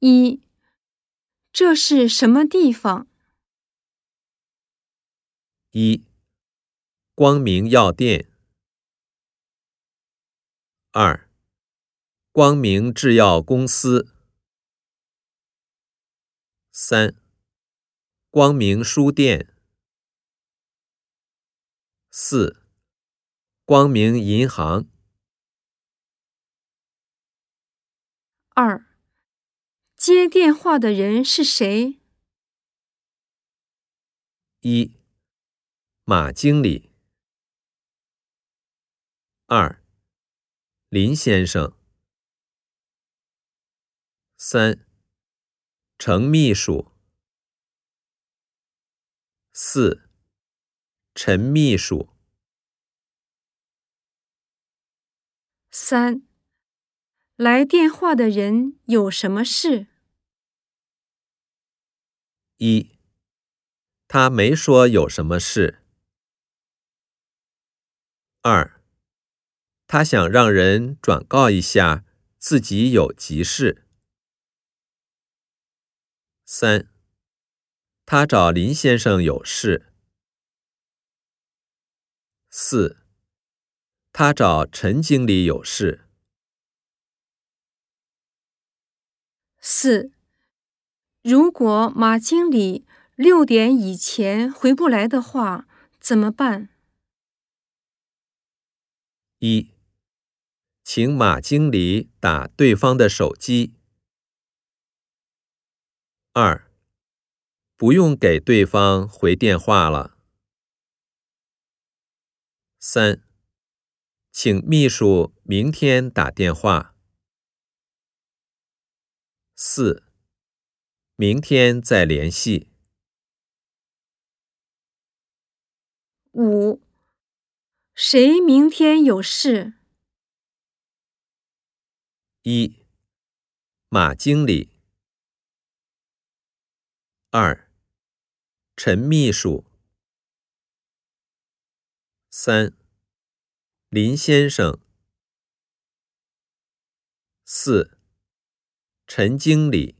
一，这是什么地方？一，光明药店。二，光明制药公司。三，光明书店。四，光明银行。二，接电话的人是谁？一，马经理。二，林先生。三，程秘书。四，陈秘书。三。来电话的人有什么事？一，他没说有什么事。二，他想让人转告一下自己有急事。三，他找林先生有事。四，他找陈经理有事。四，如果马经理六点以前回不来的话，怎么办？一，请马经理打对方的手机。二，不用给对方回电话了。三，请秘书明天打电话。四，明天再联系。五，谁明天有事？一，马经理。二，陈秘书。三，林先生。四。陈经理。